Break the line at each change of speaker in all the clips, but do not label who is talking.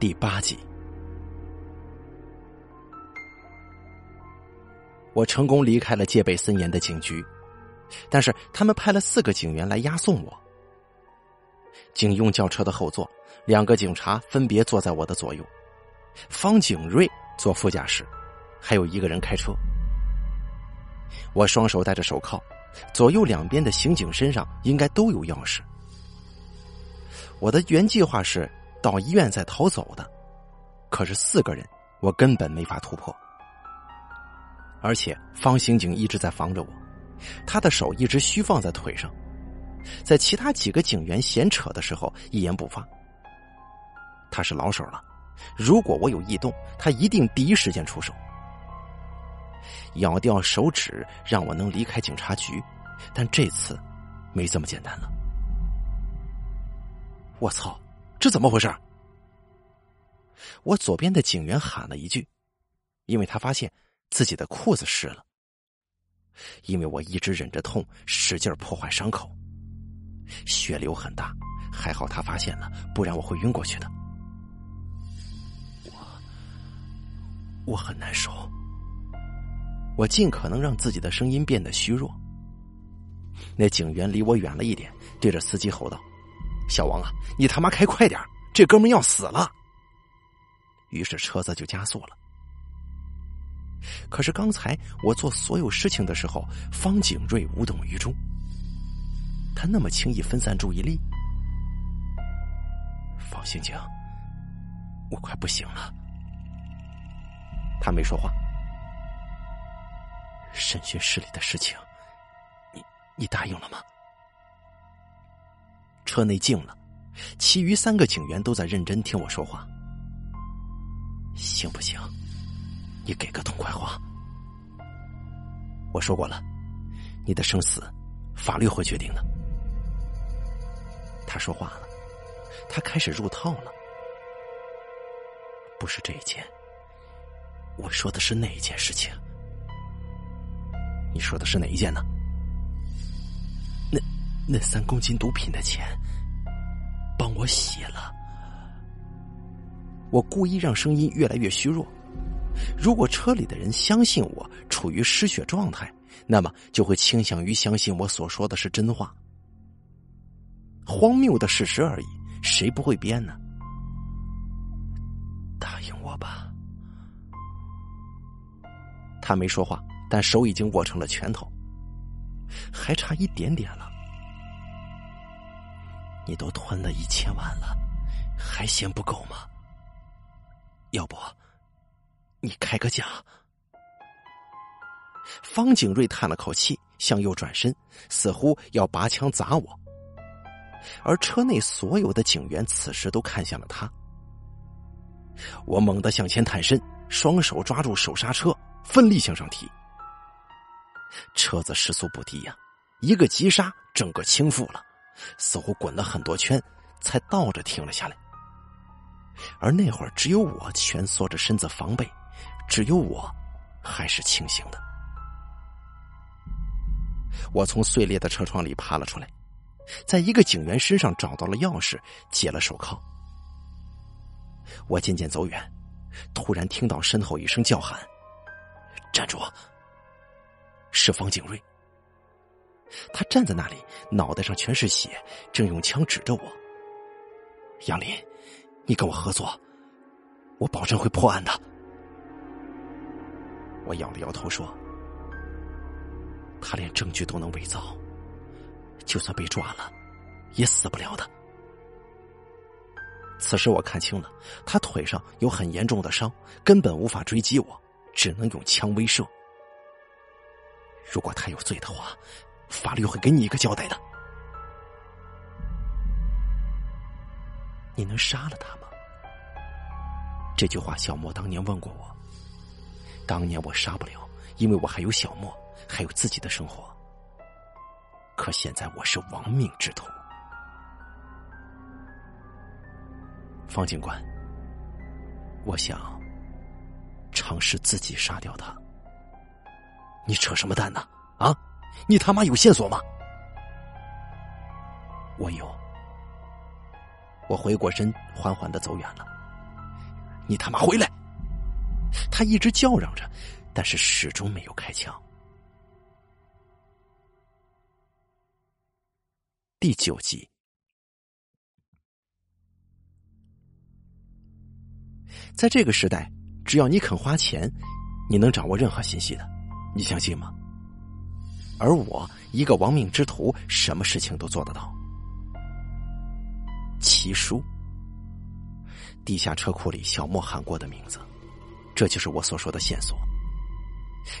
第八集，我成功离开了戒备森严的警局，但是他们派了四个警员来押送我。警用轿车的后座，两个警察分别坐在我的左右，方景瑞坐副驾驶，还有一个人开车。我双手戴着手铐，左右两边的刑警身上应该都有钥匙。我的原计划是到医院再逃走的，可是四个人，我根本没法突破。而且方刑警一直在防着我，他的手一直虚放在腿上，在其他几个警员闲扯的时候一言不发。他是老手了，如果我有异动，他一定第一时间出手。咬掉手指让我能离开警察局，但这次没这么简单了。我操，这怎么回事？我左边的警员喊了一句，因为他发现自己的裤子湿了。因为我一直忍着痛，使劲破坏伤口，血流很大，还好他发现了，不然我会晕过去的。我我很难受。我尽可能让自己的声音变得虚弱。那警员离我远了一点，对着司机吼道：“小王啊，你他妈开快点，这哥们要死了！”于是车子就加速了。可是刚才我做所有事情的时候，方景瑞无动于衷。他那么轻易分散注意力。方刑警，我快不行了。他没说话。审讯室里的事情，你你答应了吗？车内静了，其余三个警员都在认真听我说话。行不行？你给个痛快话。我说过了，你的生死，法律会决定的。他说话了，他开始入套了。不是这一件，我说的是那一件事情。你说的是哪一件呢？那三公斤毒品的钱，帮我洗了。我故意让声音越来越虚弱。如果车里的人相信我处于失血状态，那么就会倾向于相信我所说的是真话。荒谬的事实而已，谁不会编呢？答应我吧。他没说话。但手已经握成了拳头，还差一点点了。你都吞了一千万了，还嫌不够吗？要不，你开个价？方景瑞叹了口气，向右转身，似乎要拔枪砸我。而车内所有的警员此时都看向了他。我猛地向前探身，双手抓住手刹车，奋力向上提。车子时速不低呀，一个急刹，整个倾覆了，似乎滚了很多圈，才倒着停了下来。而那会儿，只有我蜷缩着身子防备，只有我还是清醒的。我从碎裂的车窗里爬了出来，在一个警员身上找到了钥匙，解了手铐。我渐渐走远，突然听到身后一声叫喊：“站住！”是方景瑞，他站在那里，脑袋上全是血，正用枪指着我。杨林，你跟我合作，我保证会破案的。我摇了摇头说：“他连证据都能伪造，就算被抓了，也死不了的。”此时我看清了，他腿上有很严重的伤，根本无法追击我，只能用枪威慑。如果他有罪的话，法律会给你一个交代的。你能杀了他吗？这句话小莫当年问过我。当年我杀不了，因为我还有小莫，还有自己的生活。可现在我是亡命之徒。方警官，我想尝试自己杀掉他。你扯什么淡呢？啊，你他妈有线索吗？我有。我回过身，缓缓的走远了。你他妈回来！他一直叫嚷着，但是始终没有开枪。第九集，在这个时代，只要你肯花钱，你能掌握任何信息的，你相信吗？而我一个亡命之徒，什么事情都做得到。奇书，地下车库里小莫喊过的名字，这就是我所说的线索。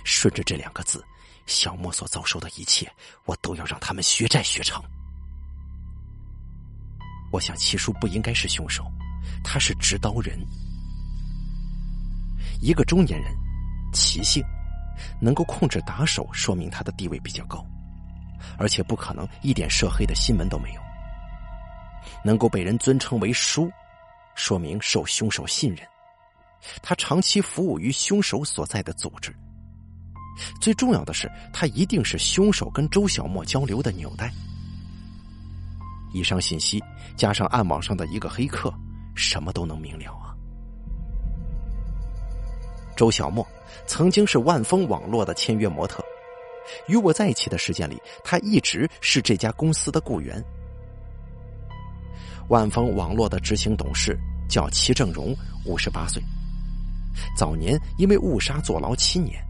顺着这两个字，小莫所遭受的一切，我都要让他们血债血偿。我想齐叔不应该是凶手，他是执刀人，一个中年人，齐姓。能够控制打手，说明他的地位比较高，而且不可能一点涉黑的新闻都没有。能够被人尊称为“叔”，说明受凶手信任。他长期服务于凶手所在的组织。最重要的是，他一定是凶手跟周小沫交流的纽带。以上信息加上暗网上的一个黑客，什么都能明了啊。周小沫曾经是万丰网络的签约模特，与我在一起的时间里，他一直是这家公司的雇员。万丰网络的执行董事叫齐正荣，五十八岁，早年因为误杀坐牢七年，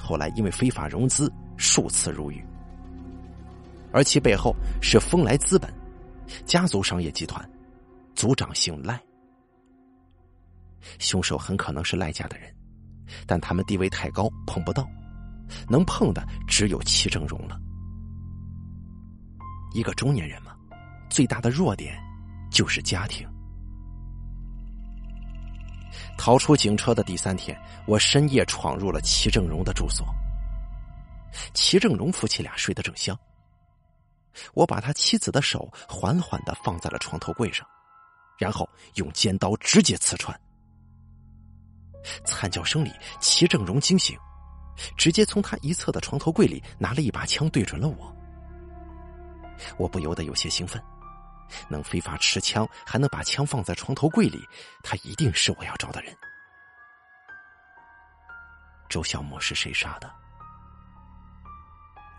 后来因为非法融资数次入狱。而其背后是丰来资本，家族商业集团，族长姓赖，凶手很可能是赖家的人。但他们地位太高，碰不到，能碰的只有齐正荣了。一个中年人嘛，最大的弱点就是家庭。逃出警车的第三天，我深夜闯入了齐正荣的住所。齐正荣夫妻俩睡得正香，我把他妻子的手缓缓的放在了床头柜上，然后用尖刀直接刺穿。惨叫声里，齐正荣惊醒，直接从他一侧的床头柜里拿了一把枪，对准了我。我不由得有些兴奋，能非法持枪，还能把枪放在床头柜里，他一定是我要找的人。周小沫是谁杀的？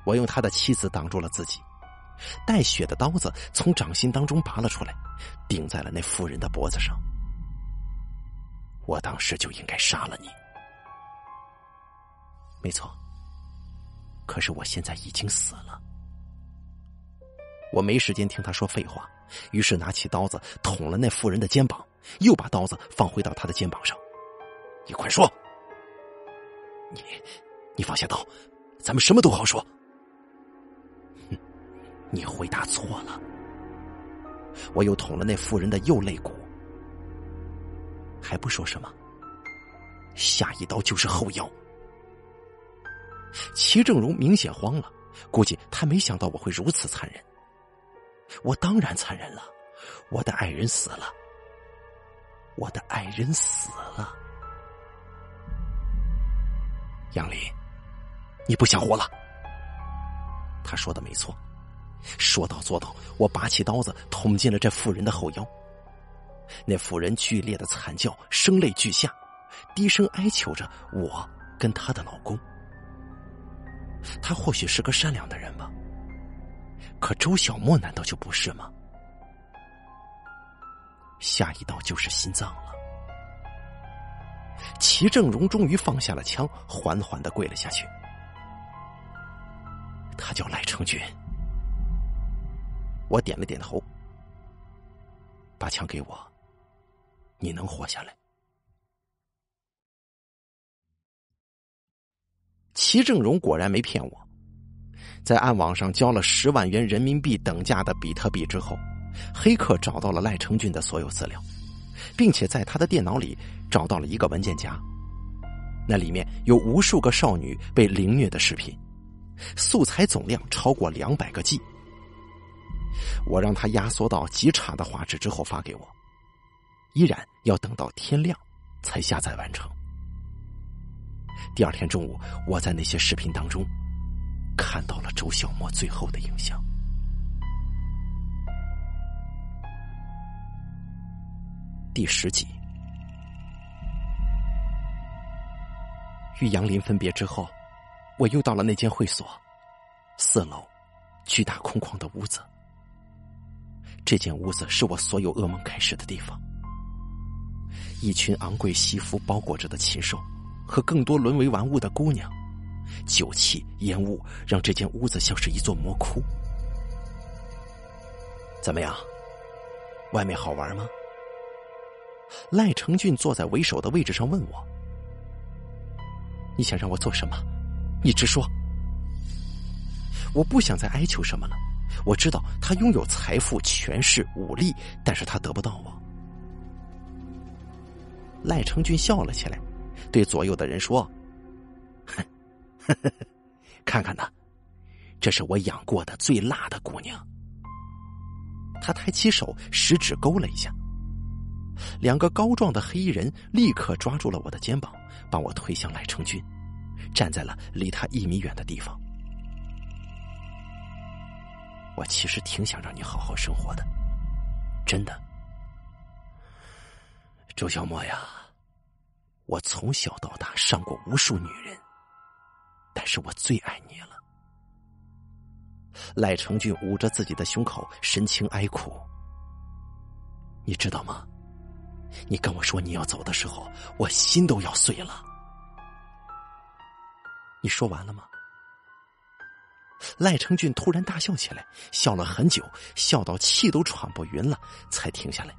我用他的妻子挡住了自己，带血的刀子从掌心当中拔了出来，顶在了那妇人的脖子上。我当时就应该杀了你，没错。可是我现在已经死了，我没时间听他说废话，于是拿起刀子捅了那妇人的肩膀，又把刀子放回到他的肩膀上。你快说，你，你放下刀，咱们什么都好说。哼，你回答错了，我又捅了那妇人的右肋骨。还不说什么，下一刀就是后腰。齐正荣明显慌了，估计他没想到我会如此残忍。我当然残忍了，我的爱人死了，我的爱人死了。杨林，你不想活了？他说的没错，说到做到，我拔起刀子捅进了这妇人的后腰。那妇人剧烈的惨叫，声泪俱下，低声哀求着我跟她的老公。她或许是个善良的人吧，可周小沫难道就不是吗？下一道就是心脏了。齐正荣终于放下了枪，缓缓的跪了下去。他叫赖成军。我点了点头，把枪给我。你能活下来？齐正荣果然没骗我，在暗网上交了十万元人民币等价的比特币之后，黑客找到了赖成俊的所有资料，并且在他的电脑里找到了一个文件夹，那里面有无数个少女被凌虐的视频，素材总量超过两百个 G。我让他压缩到极差的画质之后发给我。依然要等到天亮才下载完成。第二天中午，我在那些视频当中看到了周小沫最后的影像。第十集，与杨林分别之后，我又到了那间会所，四楼，巨大空旷的屋子。这间屋子是我所有噩梦开始的地方。一群昂贵西服包裹着的禽兽，和更多沦为玩物的姑娘，酒气烟雾让这间屋子像是一座魔窟。怎么样？外面好玩吗？赖成俊坐在为首的位置上问我：“你想让我做什么？你直说。”我不想再哀求什么了。我知道他拥有财富、权势、武力，但是他得不到我。赖成俊笑了起来，对左右的人说：“哼，看看呐，这是我养过的最辣的姑娘。”他抬起手，食指勾了一下。两个高壮的黑衣人立刻抓住了我的肩膀，把我推向赖成俊，站在了离他一米远的地方。我其实挺想让你好好生活的，真的，周小沫呀，我从小到大上过无数女人，但是我最爱你了。赖成俊捂着自己的胸口，神情哀苦。你知道吗？你跟我说你要走的时候，我心都要碎了。你说完了吗？赖成俊突然大笑起来，笑了很久，笑到气都喘不匀了，才停下来。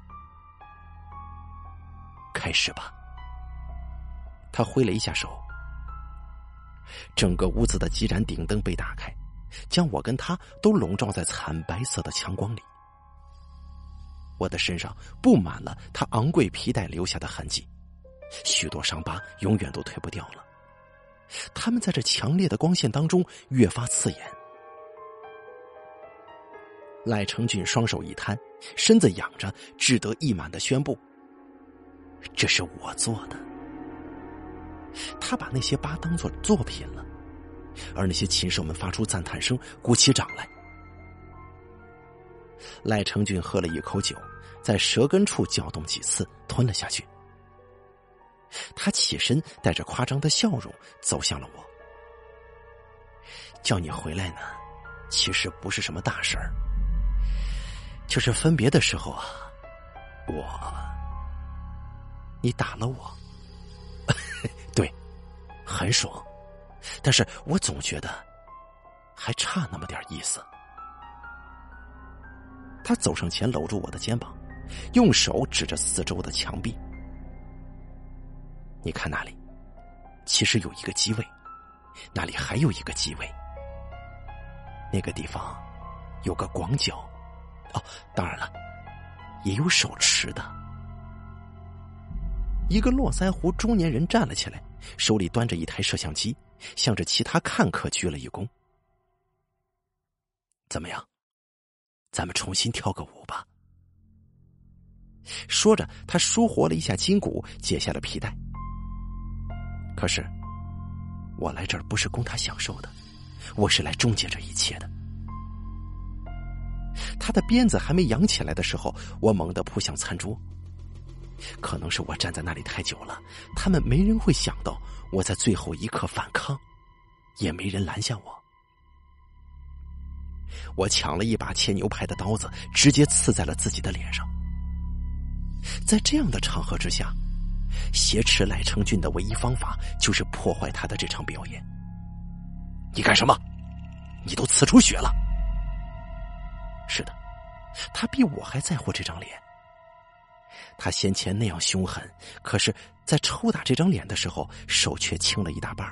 开始吧。他挥了一下手，整个屋子的几盏顶灯被打开。将我跟他都笼罩在惨白色的强光里，我的身上布满了他昂贵皮带留下的痕迹，许多伤疤永远都褪不掉了。他们在这强烈的光线当中越发刺眼。赖成俊双手一摊，身子仰着，志得意满的宣布：“这是我做的。”他把那些疤当做作品了。而那些禽兽们发出赞叹声，鼓起掌来。赖成俊喝了一口酒，在舌根处搅动几次，吞了下去。他起身，带着夸张的笑容走向了我。叫你回来呢，其实不是什么大事儿，就是分别的时候啊，我，你打了我，对，很爽。但是我总觉得还差那么点意思。他走上前，搂住我的肩膀，用手指着四周的墙壁：“你看那里，其实有一个机位，那里还有一个机位。那个地方有个广角，哦，当然了，也有手持的。”一个络腮胡中年人站了起来，手里端着一台摄像机。向着其他看客鞠了一躬。怎么样？咱们重新跳个舞吧。说着，他舒活了一下筋骨，解下了皮带。可是，我来这儿不是供他享受的，我是来终结这一切的。他的鞭子还没扬起来的时候，我猛地扑向餐桌。可能是我站在那里太久了，他们没人会想到我在最后一刻反抗，也没人拦下我。我抢了一把切牛排的刀子，直接刺在了自己的脸上。在这样的场合之下，挟持赖成俊的唯一方法就是破坏他的这场表演。你干什么？你都刺出血了。是的，他比我还在乎这张脸。他先前那样凶狠，可是，在抽打这张脸的时候，手却轻了一大半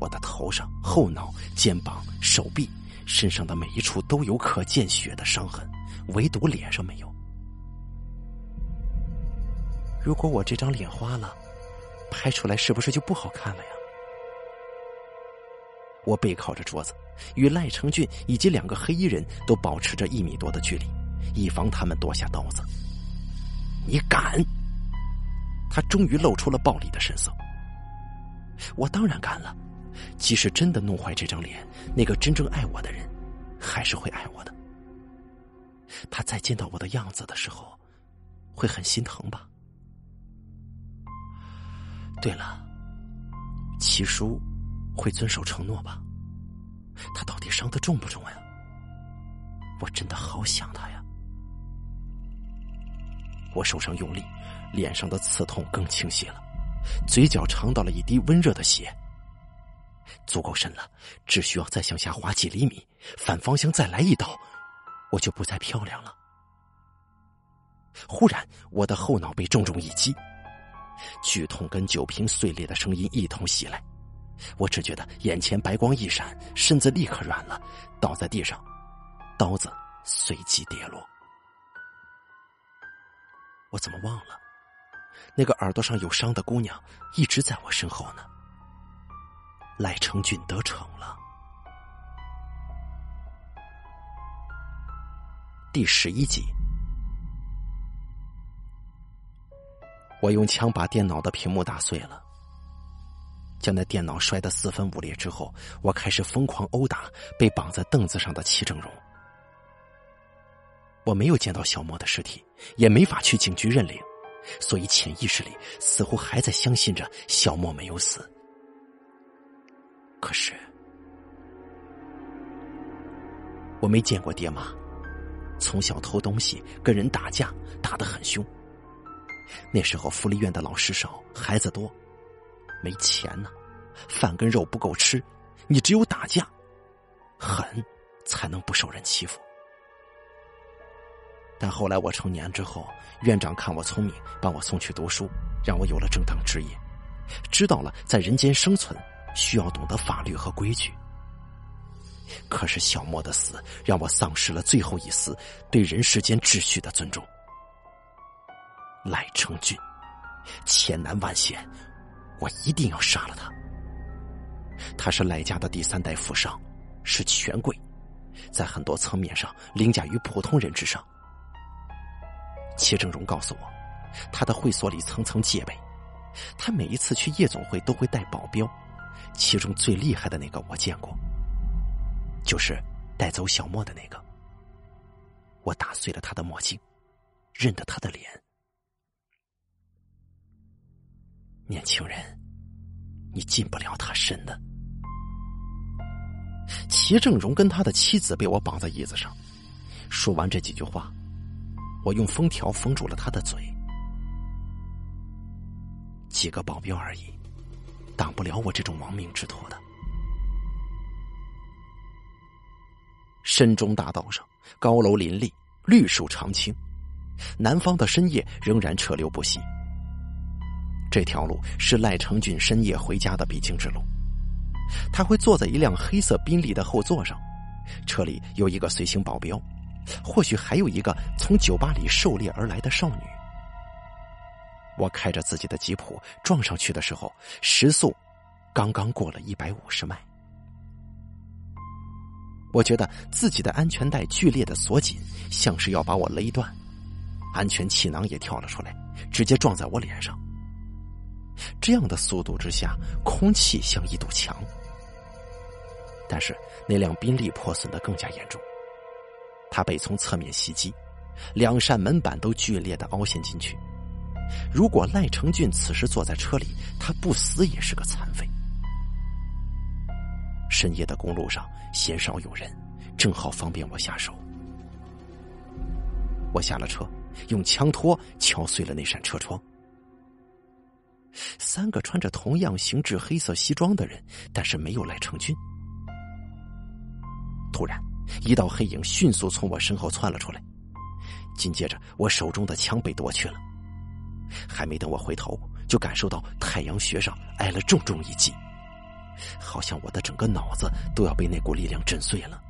我的头上、后脑、肩膀、手臂、身上的每一处都有可见血的伤痕，唯独脸上没有。如果我这张脸花了，拍出来是不是就不好看了呀？我背靠着桌子，与赖成俊以及两个黑衣人都保持着一米多的距离，以防他们夺下刀子。你敢？他终于露出了暴力的神色。我当然敢了，即使真的弄坏这张脸，那个真正爱我的人，还是会爱我的。他再见到我的样子的时候，会很心疼吧？对了，七叔会遵守承诺吧？他到底伤的重不重呀？我真的好想他呀！我手上用力，脸上的刺痛更清晰了，嘴角尝到了一滴温热的血，足够深了，只需要再向下滑几厘米，反方向再来一刀，我就不再漂亮了。忽然，我的后脑被重重一击，剧痛跟酒瓶碎裂的声音一同袭来，我只觉得眼前白光一闪，身子立刻软了，倒在地上，刀子随即跌落。我怎么忘了，那个耳朵上有伤的姑娘一直在我身后呢？赖成俊得逞了。第十一集。我用枪把电脑的屏幕打碎了，将那电脑摔得四分五裂之后，我开始疯狂殴打被绑在凳子上的齐正荣。我没有见到小莫的尸体，也没法去警局认领，所以潜意识里似乎还在相信着小莫没有死。可是，我没见过爹妈，从小偷东西，跟人打架，打得很凶。那时候福利院的老师少，孩子多，没钱呢，饭跟肉不够吃，你只有打架，狠，才能不受人欺负。但后来我成年之后，院长看我聪明，把我送去读书，让我有了正当职业，知道了在人间生存需要懂得法律和规矩。可是小莫的死，让我丧失了最后一丝对人世间秩序的尊重。赖成俊，千难万险，我一定要杀了他。他是赖家的第三代富商，是权贵，在很多层面上凌驾于普通人之上。齐正荣告诉我，他的会所里层层戒备，他每一次去夜总会都会带保镖，其中最厉害的那个我见过，就是带走小莫的那个。我打碎了他的墨镜，认得他的脸。年轻人，你进不了他身的。齐正荣跟他的妻子被我绑在椅子上，说完这几句话，我用封条封住了他的嘴。几个保镖而已，挡不了我这种亡命之徒的。深中大道上，高楼林立，绿树长青，南方的深夜仍然车流不息。这条路是赖成俊深夜回家的必经之路。他会坐在一辆黑色宾利的后座上，车里有一个随行保镖，或许还有一个从酒吧里狩猎而来的少女。我开着自己的吉普撞上去的时候，时速刚刚过了一百五十迈。我觉得自己的安全带剧烈的锁紧，像是要把我勒断，安全气囊也跳了出来，直接撞在我脸上。这样的速度之下，空气像一堵墙。但是那辆宾利破损的更加严重，他被从侧面袭击，两扇门板都剧烈的凹陷进去。如果赖成俊此时坐在车里，他不死也是个残废。深夜的公路上鲜少有人，正好方便我下手。我下了车，用枪托敲碎了那扇车窗。三个穿着同样形制黑色西装的人，但是没有赖成俊。突然，一道黑影迅速从我身后窜了出来，紧接着我手中的枪被夺去了。还没等我回头，就感受到太阳穴上挨了重重一击，好像我的整个脑子都要被那股力量震碎了。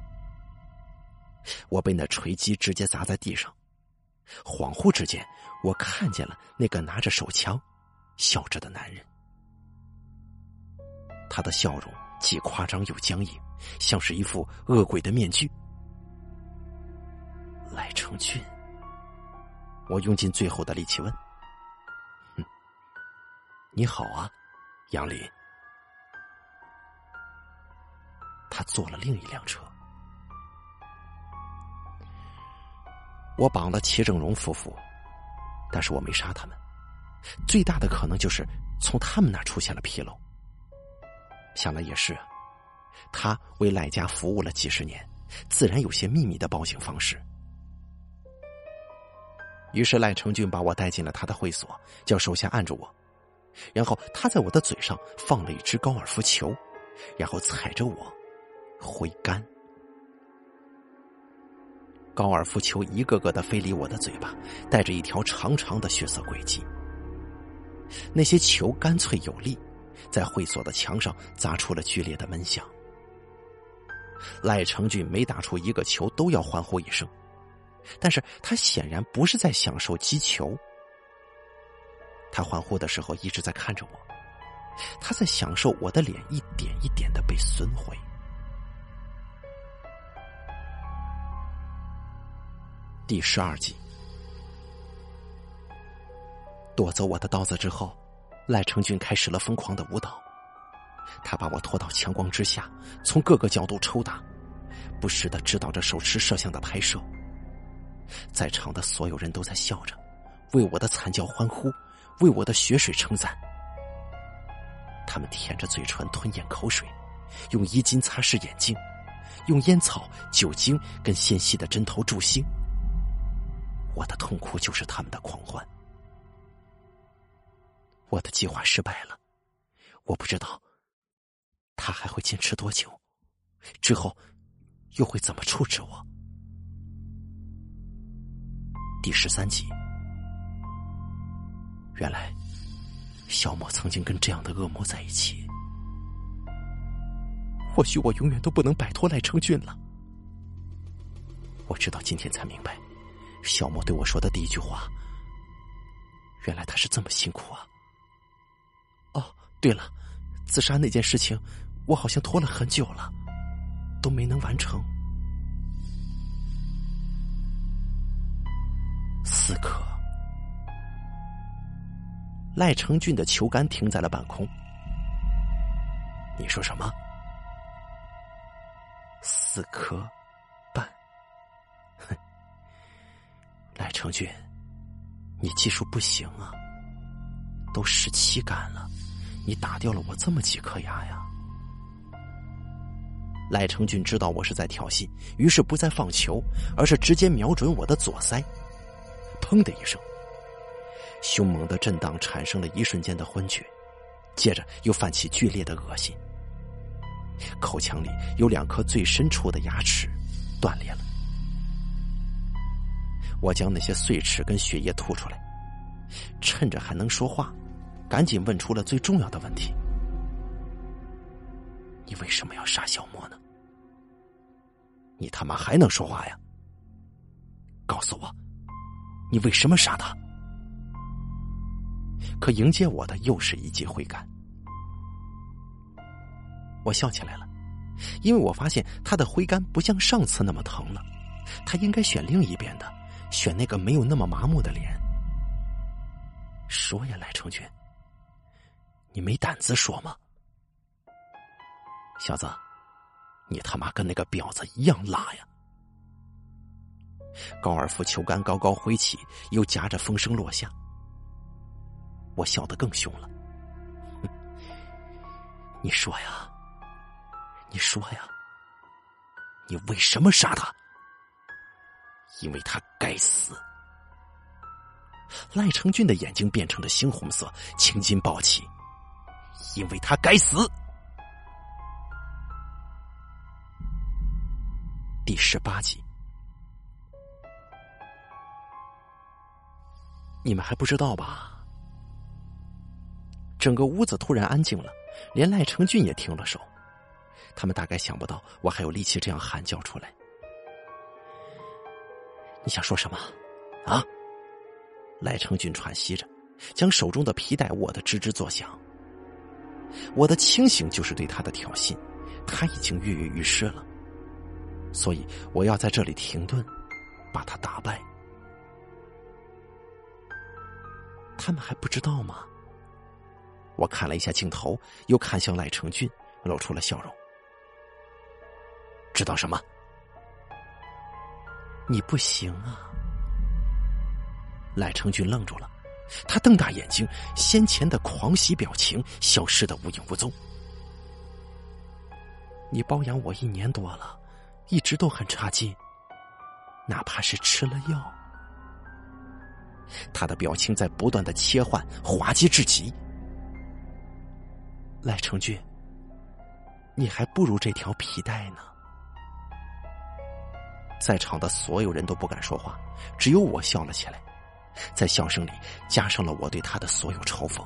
我被那锤击直接砸在地上，恍惚之间，我看见了那个拿着手枪。笑着的男人，他的笑容既夸张又僵硬，像是一副恶鬼的面具。赖成俊，我用尽最后的力气问：“，你好啊，杨林。”他坐了另一辆车，我绑了齐正荣夫妇，但是我没杀他们。最大的可能就是从他们那出现了纰漏。想来也是，他为赖家服务了几十年，自然有些秘密的报警方式。于是赖成俊把我带进了他的会所，叫手下按住我，然后他在我的嘴上放了一只高尔夫球，然后踩着我挥杆。高尔夫球一个个的飞离我的嘴巴，带着一条长长的血色轨迹。那些球干脆有力，在会所的墙上砸出了剧烈的闷响。赖成俊每打出一个球，都要欢呼一声。但是他显然不是在享受击球，他欢呼的时候一直在看着我，他在享受我的脸一点一点的被损毁。第十二集，夺走我的刀子之后，赖成俊开始了疯狂的舞蹈，他把我拖到强光之下，从各个角度抽打，不时的指导着手持摄像的拍摄。在场的所有人都在笑着，为我的惨叫欢呼，为我的血水称赞。他们舔着嘴唇吞咽口水，用衣襟擦拭眼睛，用烟草、酒精跟纤细的针头助兴。我的痛苦就是他们的狂欢。我的计划失败了，我不知道他还会坚持多久，之后又会怎么处置我。第十三集，原来小莫曾经跟这样的恶魔在一起。或许我永远都不能摆脱赖成俊了。我直到今天才明白，小莫对我说的第一句话，原来他是这么辛苦啊。对了，自杀那件事情，我好像拖了很久了，都没能完成。四颗。赖成俊的球杆停在了半空。你说什么？四颗半？哼，赖成俊，你技术不行啊！都十七杆了，你打掉了我这么几颗牙呀！赖成俊知道我是在挑衅，于是不再放球，而是直接瞄准我的左腮。砰的一声，凶猛的震荡产生了一瞬间的昏厥，接着又泛起剧烈的恶心。口腔里有两颗最深处的牙齿断裂了，我将那些碎齿跟血液吐出来，趁着还能说话，赶紧问出了最重要的问题：你为什么要杀小莫呢？你他妈还能说话呀？告诉我！你为什么杀他？可迎接我的又是一记挥杆。我笑起来了，因为我发现他的挥杆不像上次那么疼了。他应该选另一边的，选那个没有那么麻木的脸。说呀，赖成军，你没胆子说吗？小子，你他妈跟那个婊子一样辣呀！高尔夫球杆高高挥起，又夹着风声落下。我笑得更凶了。你说呀，你说呀，你为什么杀他？因为他该死。赖成俊的眼睛变成了猩红色，青筋暴起。因为他该死。第十八集。你们还不知道吧？整个屋子突然安静了，连赖成俊也停了手。他们大概想不到我还有力气这样喊叫出来。你想说什么？啊？赖成俊喘息着，将手中的皮带握得吱吱作响。我的清醒就是对他的挑衅，他已经跃跃欲试了，所以我要在这里停顿，把他打败。他们还不知道吗？我看了一下镜头，又看向赖成俊，露出了笑容。知道什么？你不行啊！赖成俊愣住了，他瞪大眼睛，先前的狂喜表情消失的无影无踪。你包养我一年多了，一直都很差劲，哪怕是吃了药。他的表情在不断的切换，滑稽至极。赖成俊，你还不如这条皮带呢。在场的所有人都不敢说话，只有我笑了起来，在笑声里加上了我对他的所有嘲讽。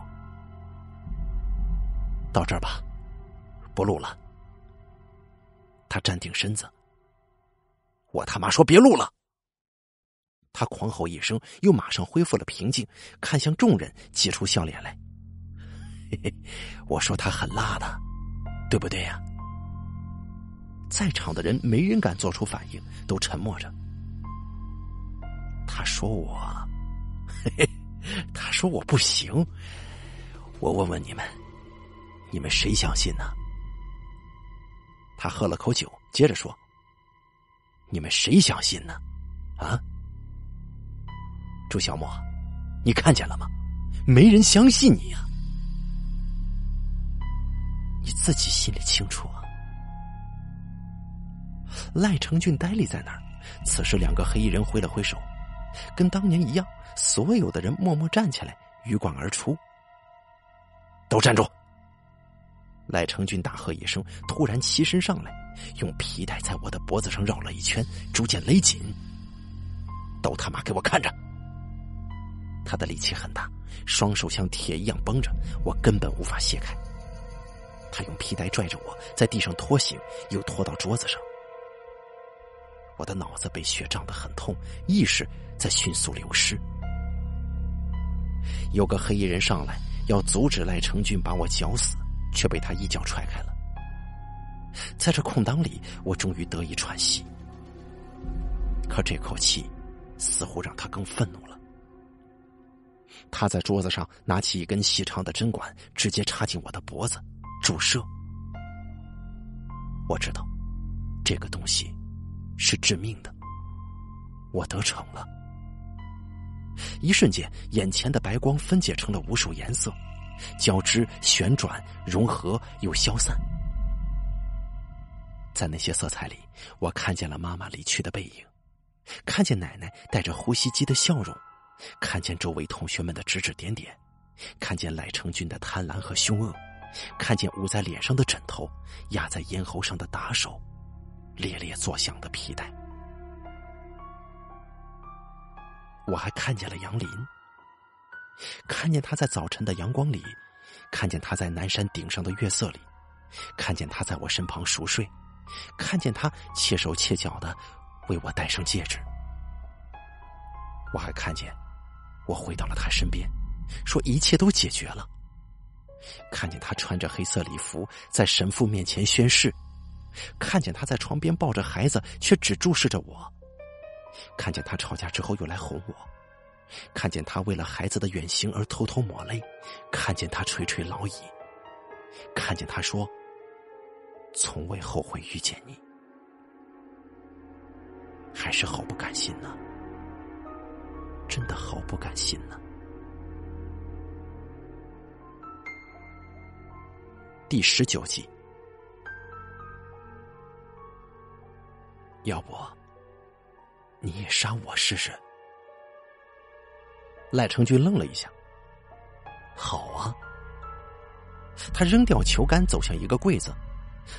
到这儿吧，不录了。他站定身子，我他妈说别录了。他狂吼一声，又马上恢复了平静，看向众人，挤出笑脸来。嘿嘿，我说他很辣的，对不对呀？在场的人没人敢做出反应，都沉默着。他说我，他说我不行。我问问你们，你们谁相信呢？他喝了口酒，接着说：“你们谁相信呢？啊？”朱小莫，你看见了吗？没人相信你呀！你自己心里清楚啊。赖成俊呆立在那儿，此时两个黑衣人挥了挥手，跟当年一样，所有的人默默站起来，鱼贯而出。都站住！赖成俊大喝一声，突然起身上来，用皮带在我的脖子上绕了一圈，逐渐勒紧。都他妈给我看着！他的力气很大，双手像铁一样绷着，我根本无法卸开。他用皮带拽着我在地上拖行，又拖到桌子上。我的脑子被血胀得很痛，意识在迅速流失。有个黑衣人上来要阻止赖成俊把我绞死，却被他一脚踹开了。在这空档里，我终于得以喘息。可这口气，似乎让他更愤怒了。他在桌子上拿起一根细长的针管，直接插进我的脖子，注射。我知道，这个东西是致命的。我得逞了。一瞬间，眼前的白光分解成了无数颜色，交织、旋转、融合又消散。在那些色彩里，我看见了妈妈离去的背影，看见奶奶带着呼吸机的笑容。看见周围同学们的指指点点，看见赖成军的贪婪和凶恶，看见捂在脸上的枕头，压在咽喉上的打手，咧咧作响的皮带。我还看见了杨林，看见他在早晨的阳光里，看见他在南山顶上的月色里，看见他在我身旁熟睡，看见他切手切脚的为我戴上戒指。我还看见。我回到了他身边，说一切都解决了。看见他穿着黑色礼服在神父面前宣誓，看见他在床边抱着孩子却只注视着我，看见他吵架之后又来哄我，看见他为了孩子的远行而偷偷抹泪，看见他垂垂老矣，看见他说从未后悔遇见你，还是好不甘心呢。真的好不甘心呢。第十九集，要不你也杀我试试？赖成军愣了一下。好啊。他扔掉球杆，走向一个柜子，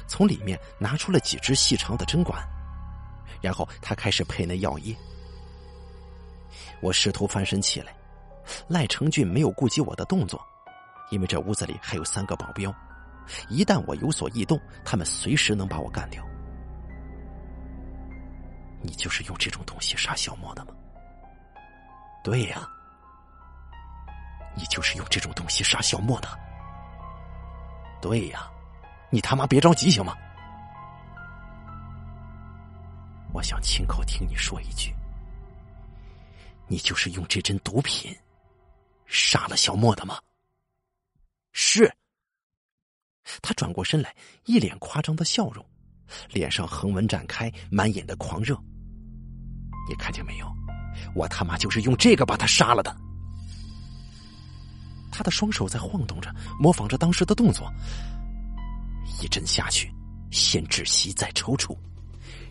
从里面拿出了几支细长的针管，然后他开始配那药液。我试图翻身起来，赖成俊没有顾及我的动作，因为这屋子里还有三个保镖，一旦我有所异动，他们随时能把我干掉。你就是用这种东西杀小莫的吗？对呀，你就是用这种东西杀小莫的。对呀，你他妈别着急行吗？我想亲口听你说一句。你就是用这针毒品杀了小莫的吗？是。他转过身来，一脸夸张的笑容，脸上横纹展开，满眼的狂热。你看见没有？我他妈就是用这个把他杀了的。他的双手在晃动着，模仿着当时的动作。一针下去，先窒息，再抽搐，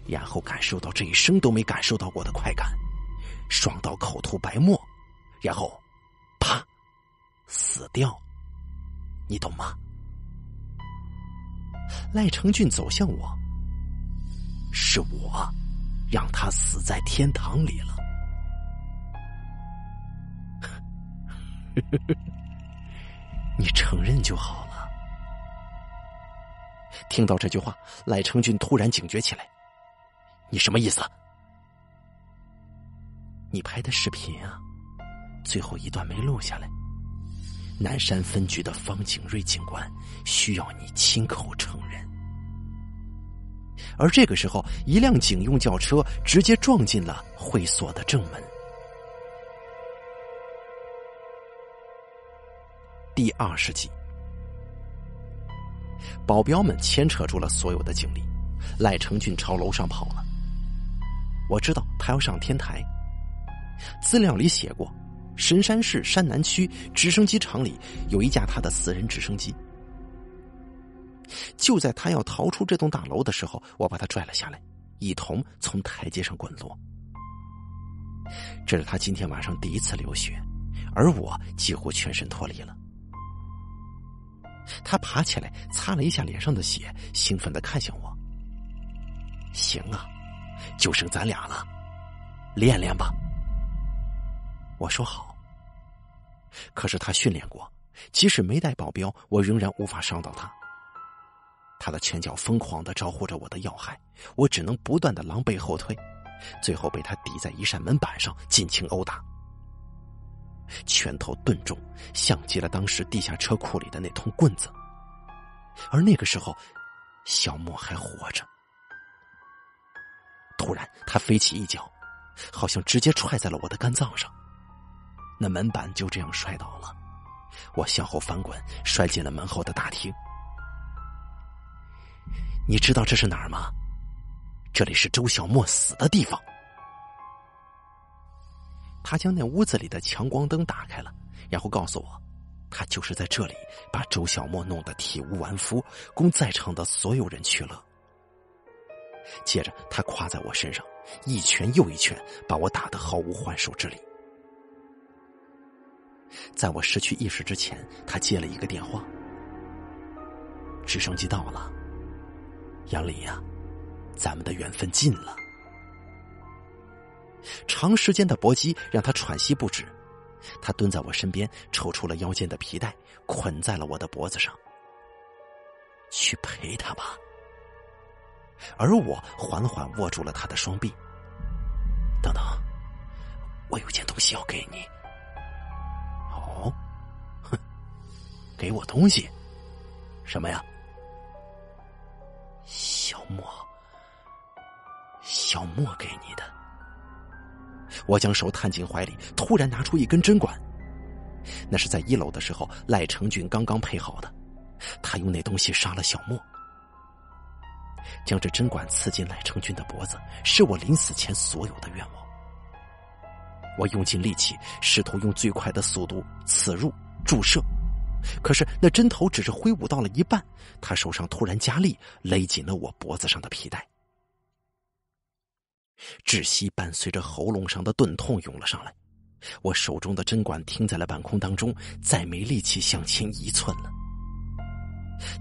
然后感受到这一生都没感受到过的快感，爽到口吐白沫，然后，啪，死掉。你懂吗？赖成俊走向我，是我让他死在天堂里了。你承认就好了。听到这句话，赖成俊突然警觉起来：“你什么意思？你拍的视频啊，最后一段没录下来。南山分局的方景瑞警官需要你亲口承认。”而这个时候，一辆警用轿车直接撞进了会所的正门。第二十集，保镖们牵扯住了所有的警力，赖成俊朝楼上跑了。我知道他要上天台。资料里写过，神山市山南区直升机厂里有一架他的私人直升机。就在他要逃出这栋大楼的时候，我把他拽了下来，一同从台阶上滚落。这是他今天晚上第一次流血，而我几乎全身脱离了。他爬起来，擦了一下脸上的血，兴奋的看向我。行啊，就剩咱俩了，练练吧。我说好。可是他训练过，即使没带保镖，我仍然无法伤到他。他的拳脚疯狂的招呼着我的要害，我只能不断的狼狈后退，最后被他抵在一扇门板上，尽情殴打。拳头钝重，像极了当时地下车库里的那通棍子。而那个时候，小莫还活着。突然，他飞起一脚，好像直接踹在了我的肝脏上，那门板就这样摔倒了。我向后翻滚，摔进了门后的大厅。你知道这是哪儿吗？这里是周小莫死的地方。他将那屋子里的强光灯打开了，然后告诉我，他就是在这里把周小莫弄得体无完肤，供在场的所有人取乐。接着，他跨在我身上，一拳又一拳，把我打得毫无还手之力。在我失去意识之前，他接了一个电话：“直升机到了，杨林呀，咱们的缘分尽了。”长时间的搏击让他喘息不止，他蹲在我身边，抽出了腰间的皮带，捆在了我的脖子上。去陪他吧。而我缓缓握住了他的双臂。等等，我有件东西要给你。哦，哼，给我东西？什么呀？小莫，小莫给你的。我将手探进怀里，突然拿出一根针管，那是在一楼的时候赖成俊刚刚配好的，他用那东西杀了小莫，将这针管刺进赖成俊的脖子，是我临死前所有的愿望。我用尽力气，试图用最快的速度刺入注射，可是那针头只是挥舞到了一半，他手上突然加力，勒紧了我脖子上的皮带。窒息伴随着喉咙上的钝痛涌了上来，我手中的针管停在了半空当中，再没力气向前一寸了。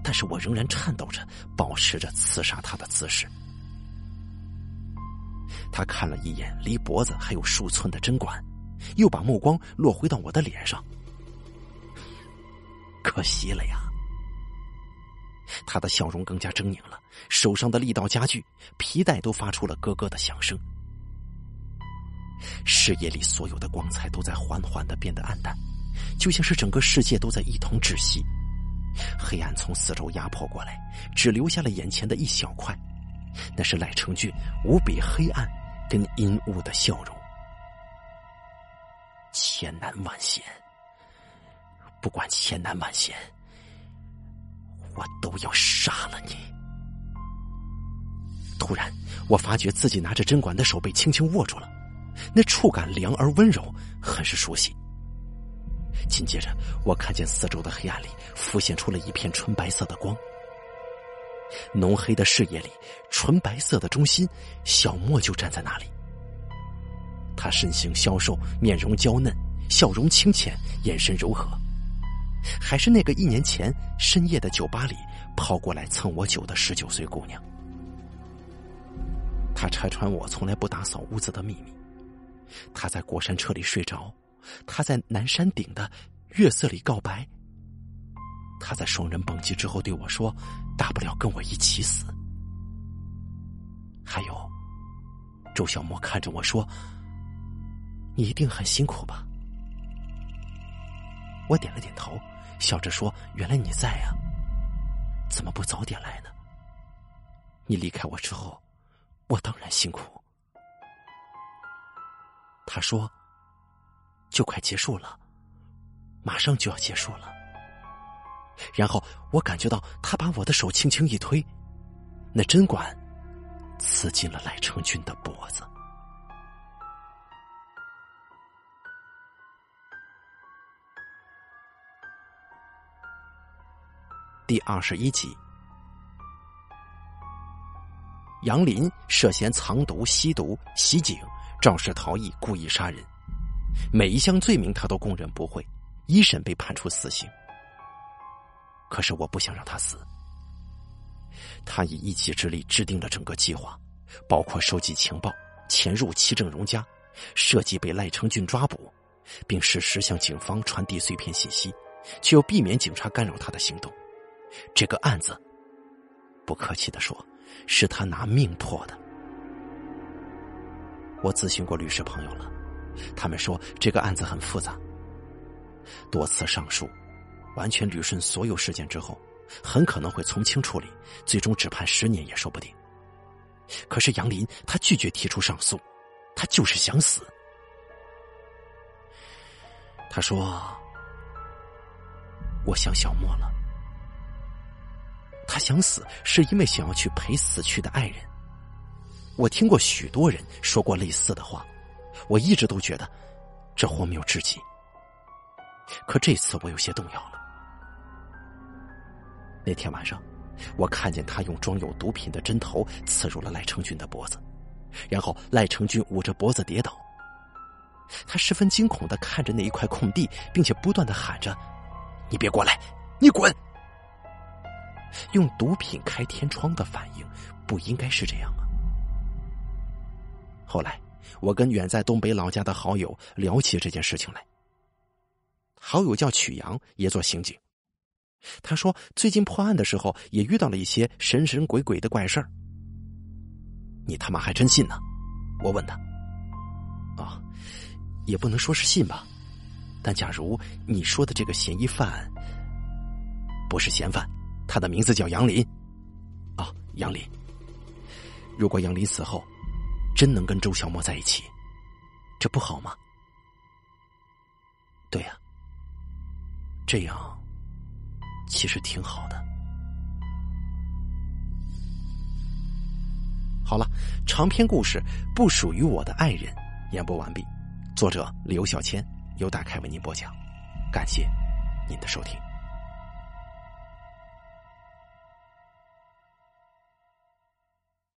但是我仍然颤抖着，保持着刺杀他的姿势。他看了一眼离脖子还有数寸的针管，又把目光落回到我的脸上。可惜了呀！他的笑容更加狰狞了，手上的力道加剧，皮带都发出了咯咯的响声。视野里所有的光彩都在缓缓的变得暗淡，就像是整个世界都在一同窒息。黑暗从四周压迫过来，只留下了眼前的一小块，那是赖成俊无比黑暗跟阴雾的笑容。千难万险，不管千难万险。我都要杀了你！突然，我发觉自己拿着针管的手被轻轻握住了，那触感凉而温柔，很是熟悉。紧接着，我看见四周的黑暗里浮现出了一片纯白色的光，浓黑的视野里，纯白色的中心，小莫就站在那里。他身形消瘦，面容娇嫩，笑容清浅，眼神柔和，还是那个一年前深夜的酒吧里跑过来蹭我酒的十九岁姑娘。他拆穿我从来不打扫屋子的秘密，他在过山车里睡着，他在南山顶的月色里告白。他在双人蹦极之后对我说：“大不了跟我一起死。”还有，周小沫看着我说：“你一定很辛苦吧？”我点了点头，笑着说：“原来你在啊，怎么不早点来呢？你离开我之后，我当然辛苦。”他说：“就快结束了，马上就要结束了。”然后我感觉到他把我的手轻轻一推，那针管刺进了赖成军的脖子。第二十一集，杨林涉嫌藏毒、吸毒、袭警、肇事逃逸、故意杀人，每一项罪名他都供认不讳，一审被判处死刑。可是我不想让他死。他以一己之力制定了整个计划，包括收集情报、潜入齐正荣家、设计被赖成俊抓捕，并适时向警方传递碎片信息，却又避免警察干扰他的行动。这个案子，不客气的说，是他拿命破的。我咨询过律师朋友了，他们说这个案子很复杂，多次上诉。完全捋顺所有事件之后，很可能会从轻处理，最终只判十年也说不定。可是杨林他拒绝提出上诉，他就是想死。他说：“我想小莫了。他想死是因为想要去陪死去的爱人。我听过许多人说过类似的话，我一直都觉得这荒谬至极。可这次我有些动摇了。”那天晚上，我看见他用装有毒品的针头刺入了赖成军的脖子，然后赖成军捂着脖子跌倒。他十分惊恐的看着那一块空地，并且不断的喊着：“你别过来，你滚！”用毒品开天窗的反应不应该是这样啊。后来，我跟远在东北老家的好友聊起这件事情来。好友叫曲阳，也做刑警。他说：“最近破案的时候，也遇到了一些神神鬼鬼的怪事儿。”你他妈还真信呢？我问他。啊，也不能说是信吧，但假如你说的这个嫌疑犯不是嫌犯，他的名字叫杨林。啊，杨林。如果杨林死后真能跟周小沫在一起，这不好吗？对呀，这样。其实挺好的。好了，长篇故事不属于我的爱人，演播完毕。作者刘小千由大凯为您播讲，感谢您的收听。